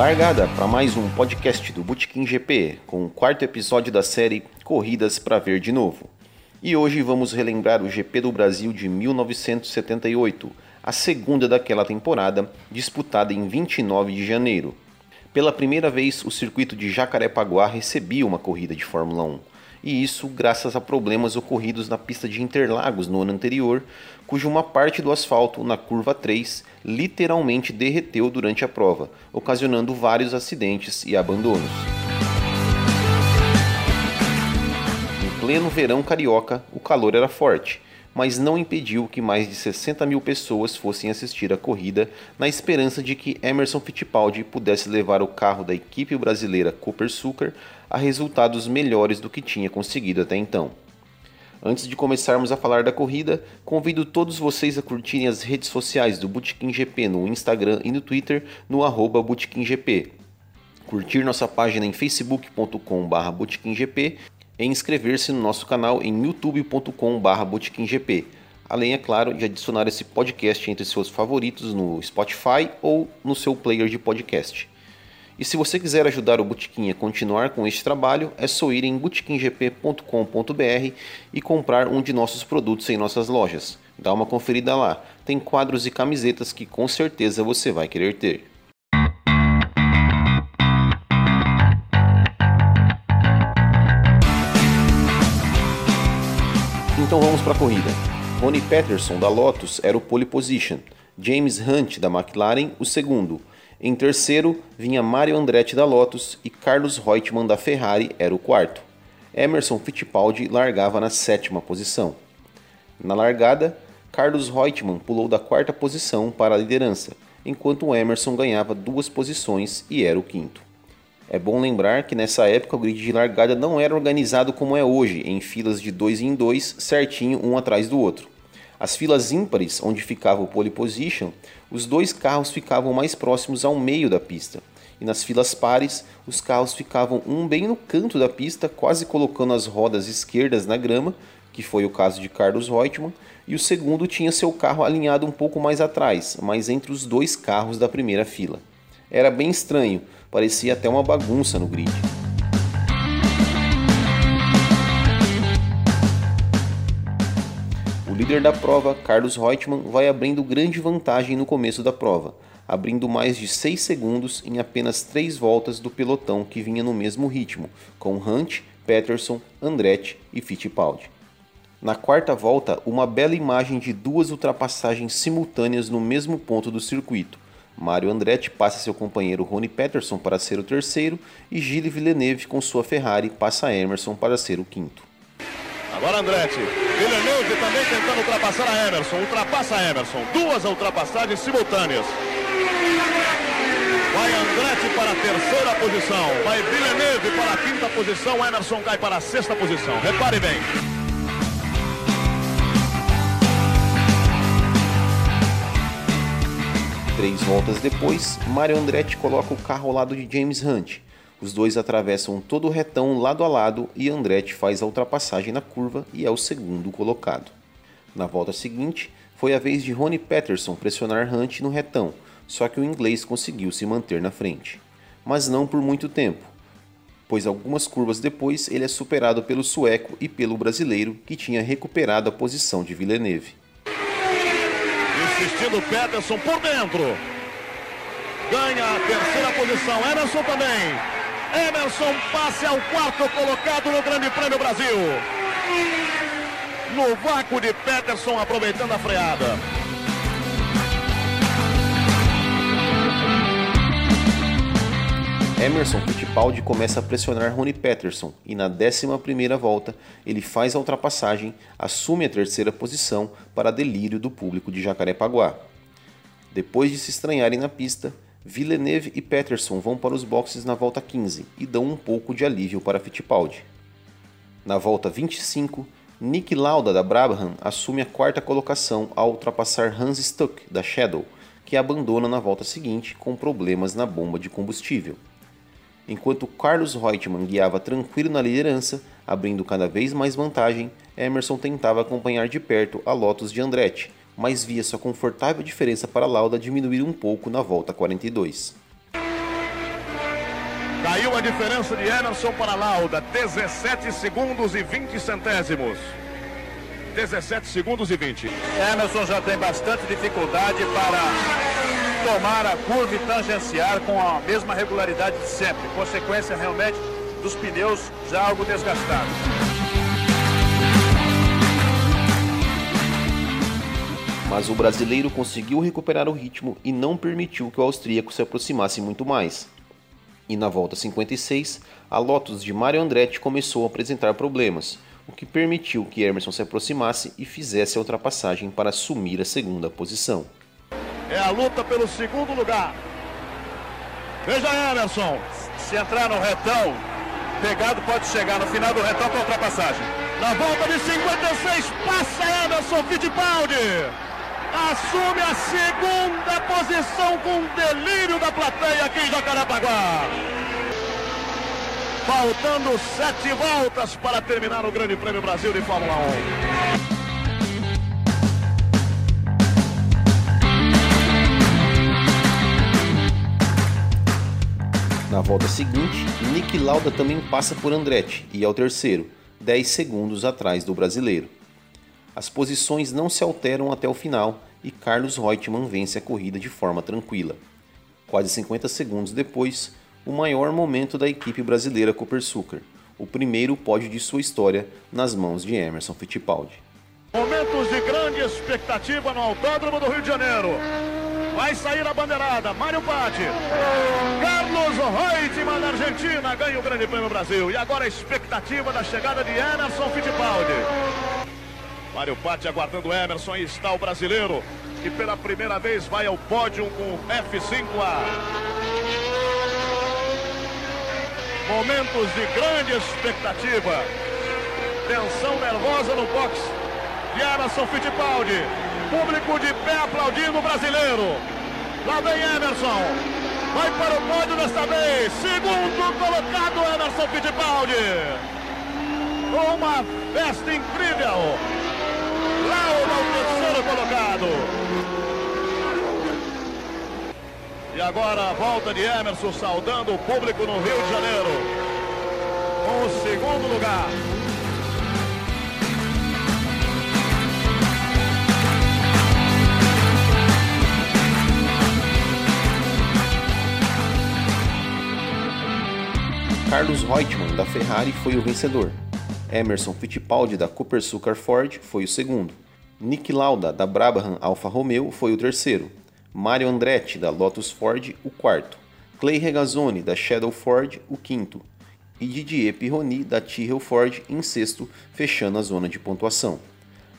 Largada para mais um podcast do Botequim GP, com o quarto episódio da série Corridas para Ver de Novo. E hoje vamos relembrar o GP do Brasil de 1978, a segunda daquela temporada, disputada em 29 de janeiro. Pela primeira vez, o circuito de Jacarepaguá recebia uma corrida de Fórmula 1 e isso graças a problemas ocorridos na pista de Interlagos no ano anterior, cuja uma parte do asfalto na curva 3 literalmente derreteu durante a prova, ocasionando vários acidentes e abandonos. Em pleno verão carioca, o calor era forte mas não impediu que mais de 60 mil pessoas fossem assistir a corrida na esperança de que Emerson Fittipaldi pudesse levar o carro da equipe brasileira Cooper Sucker a resultados melhores do que tinha conseguido até então. Antes de começarmos a falar da corrida, convido todos vocês a curtirem as redes sociais do Bootkin GP no Instagram e no Twitter no arroba GP. Curtir nossa página em facebook.com.br é inscrever-se no nosso canal em youtube.com.br botequimgp, além, é claro, de adicionar esse podcast entre seus favoritos no Spotify ou no seu player de podcast. E se você quiser ajudar o Botequim a continuar com este trabalho, é só ir em botequimgp.com.br e comprar um de nossos produtos em nossas lojas. Dá uma conferida lá, tem quadros e camisetas que com certeza você vai querer ter. Então vamos para a corrida. Ronnie Peterson da Lotus era o pole position, James Hunt da McLaren o segundo. Em terceiro vinha Mario Andretti da Lotus e Carlos Reutemann da Ferrari era o quarto. Emerson Fittipaldi largava na sétima posição. Na largada, Carlos Reutemann pulou da quarta posição para a liderança, enquanto Emerson ganhava duas posições e era o quinto. É bom lembrar que nessa época o grid de largada não era organizado como é hoje, em filas de dois em dois, certinho um atrás do outro. As filas ímpares, onde ficava o pole position, os dois carros ficavam mais próximos ao meio da pista. E nas filas pares, os carros ficavam um bem no canto da pista, quase colocando as rodas esquerdas na grama, que foi o caso de Carlos Reutemann, e o segundo tinha seu carro alinhado um pouco mais atrás, mas entre os dois carros da primeira fila. Era bem estranho, parecia até uma bagunça no grid. Líder da prova, Carlos Reutemann, vai abrindo grande vantagem no começo da prova, abrindo mais de 6 segundos em apenas 3 voltas do pelotão que vinha no mesmo ritmo, com Hunt, Peterson, Andretti e Fittipaldi. Na quarta volta, uma bela imagem de duas ultrapassagens simultâneas no mesmo ponto do circuito, Mário Andretti passa seu companheiro Rony Peterson para ser o terceiro e Gilles Villeneuve com sua Ferrari passa Emerson para ser o quinto. Agora Andretti, Villeneuve também tentando ultrapassar a Emerson, ultrapassa a Emerson, duas ultrapassagens simultâneas. Vai Andretti para a terceira posição, vai Villeneuve para a quinta posição, Emerson cai para a sexta posição. Repare bem. Três voltas depois, Mario Andretti coloca o carro ao lado de James Hunt. Os dois atravessam todo o retão lado a lado e Andretti faz a ultrapassagem na curva e é o segundo colocado. Na volta seguinte, foi a vez de Ronnie Peterson pressionar Hunt no retão, só que o inglês conseguiu se manter na frente. Mas não por muito tempo, pois algumas curvas depois ele é superado pelo sueco e pelo brasileiro que tinha recuperado a posição de Villeneuve assistindo Peterson por dentro. Ganha a terceira posição. Emerson também. Emerson passe ao quarto colocado no Grande Prêmio Brasil. No vácuo de Peterson aproveitando a freada. Emerson Fittipaldi começa a pressionar Rony Peterson e na 11ª volta ele faz a ultrapassagem, assume a terceira posição para delírio do público de Jacarepaguá. Depois de se estranharem na pista, Villeneuve e Peterson vão para os boxes na volta 15 e dão um pouco de alívio para Fittipaldi. Na volta 25, Nick Lauda da Brabham assume a quarta colocação ao ultrapassar Hans Stuck da Shadow, que abandona na volta seguinte com problemas na bomba de combustível. Enquanto Carlos Reutemann guiava tranquilo na liderança, abrindo cada vez mais vantagem, Emerson tentava acompanhar de perto a Lotus de Andretti, mas via sua confortável diferença para Lauda diminuir um pouco na volta 42. a diferença de Emerson para Lauda, 17 segundos e 20 centésimos. 17 segundos e 20. Emerson já tem bastante dificuldade para tomar a curva e tangenciar com a mesma regularidade de sempre. Consequência realmente dos pneus já algo desgastados. Mas o brasileiro conseguiu recuperar o ritmo e não permitiu que o austríaco se aproximasse muito mais. E na volta 56, a Lotus de Mario Andretti começou a apresentar problemas, o que permitiu que Emerson se aproximasse e fizesse a ultrapassagem para assumir a segunda posição. É a luta pelo segundo lugar. Veja Emerson. Se entrar no retão, pegado pode chegar no final do retão para ultrapassagem. Na volta de 56, passa Emerson Fittipaldi. Assume a segunda posição com delírio da plateia aqui em Jacarepaguá. Faltando sete voltas para terminar o Grande Prêmio Brasil de Fórmula 1. Na volta seguinte, Nick Lauda também passa por Andretti e é o terceiro, 10 segundos atrás do brasileiro. As posições não se alteram até o final e Carlos Reutemann vence a corrida de forma tranquila. Quase 50 segundos depois, o maior momento da equipe brasileira Copersucar, o primeiro pódio de sua história nas mãos de Emerson Fittipaldi. Momentos de grande expectativa no Autódromo do Rio de Janeiro. Vai sair a bandeirada, Mário Patti. Carlos Reutemann da Argentina ganha o Grande Prêmio Brasil. E agora a expectativa da chegada de Emerson Fittipaldi. Mário Patti aguardando Emerson e está o brasileiro que pela primeira vez vai ao pódio com F5A. Momentos de grande expectativa. Tensão nervosa no box de Emerson Fittipaldi. Público de pé aplaudindo o brasileiro. Lá vem Emerson. Vai para o pódio desta vez. Segundo colocado Emerson Fittipaldi. Uma festa incrível. Laura o terceiro colocado. E agora a volta de Emerson saudando o público no Rio de Janeiro. Com o segundo lugar. Carlos Reutemann, da Ferrari, foi o vencedor. Emerson Fittipaldi, da Cooper Sucar Ford, foi o segundo. Nick Lauda, da Brabham Alfa Romeo, foi o terceiro. Mario Andretti, da Lotus Ford, o quarto. Clay Regazzoni, da Shadow Ford, o quinto. E Didier Pironi, da Tyrrell Ford, em sexto, fechando a zona de pontuação.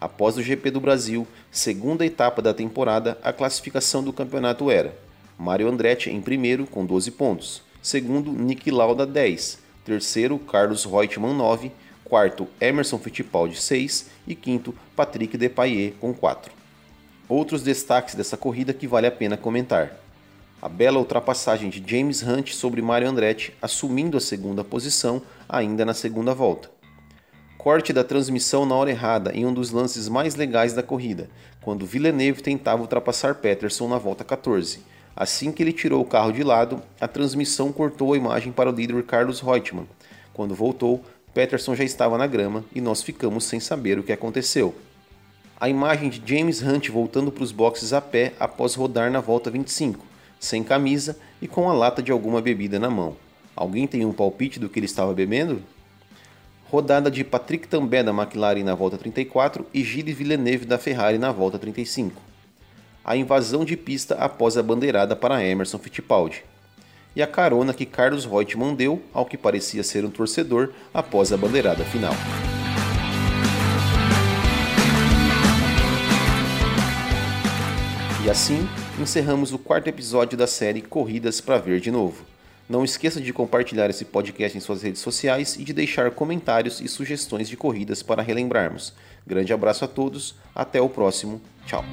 Após o GP do Brasil, segunda etapa da temporada, a classificação do campeonato era Mario Andretti em primeiro com 12 pontos, segundo Nick Lauda 10, terceiro Carlos Reutemann 9, quarto Emerson Fittipaldi 6 e quinto Patrick Depailler com 4. Outros destaques dessa corrida que vale a pena comentar. A bela ultrapassagem de James Hunt sobre Mario Andretti, assumindo a segunda posição ainda na segunda volta. Corte da transmissão na hora errada em um dos lances mais legais da corrida, quando Villeneuve tentava ultrapassar Peterson na volta 14. Assim que ele tirou o carro de lado, a transmissão cortou a imagem para o líder Carlos Reutemann. Quando voltou, Peterson já estava na grama e nós ficamos sem saber o que aconteceu a imagem de James Hunt voltando para os boxes a pé após rodar na volta 25, sem camisa e com a lata de alguma bebida na mão. Alguém tem um palpite do que ele estava bebendo? Rodada de Patrick Tambay da McLaren na volta 34 e Gilles Villeneuve da Ferrari na volta 35. A invasão de pista após a bandeirada para Emerson Fittipaldi. E a carona que Carlos Reutemann deu ao que parecia ser um torcedor após a bandeirada final. E assim, encerramos o quarto episódio da série Corridas para Ver de Novo. Não esqueça de compartilhar esse podcast em suas redes sociais e de deixar comentários e sugestões de corridas para relembrarmos. Grande abraço a todos, até o próximo, tchau.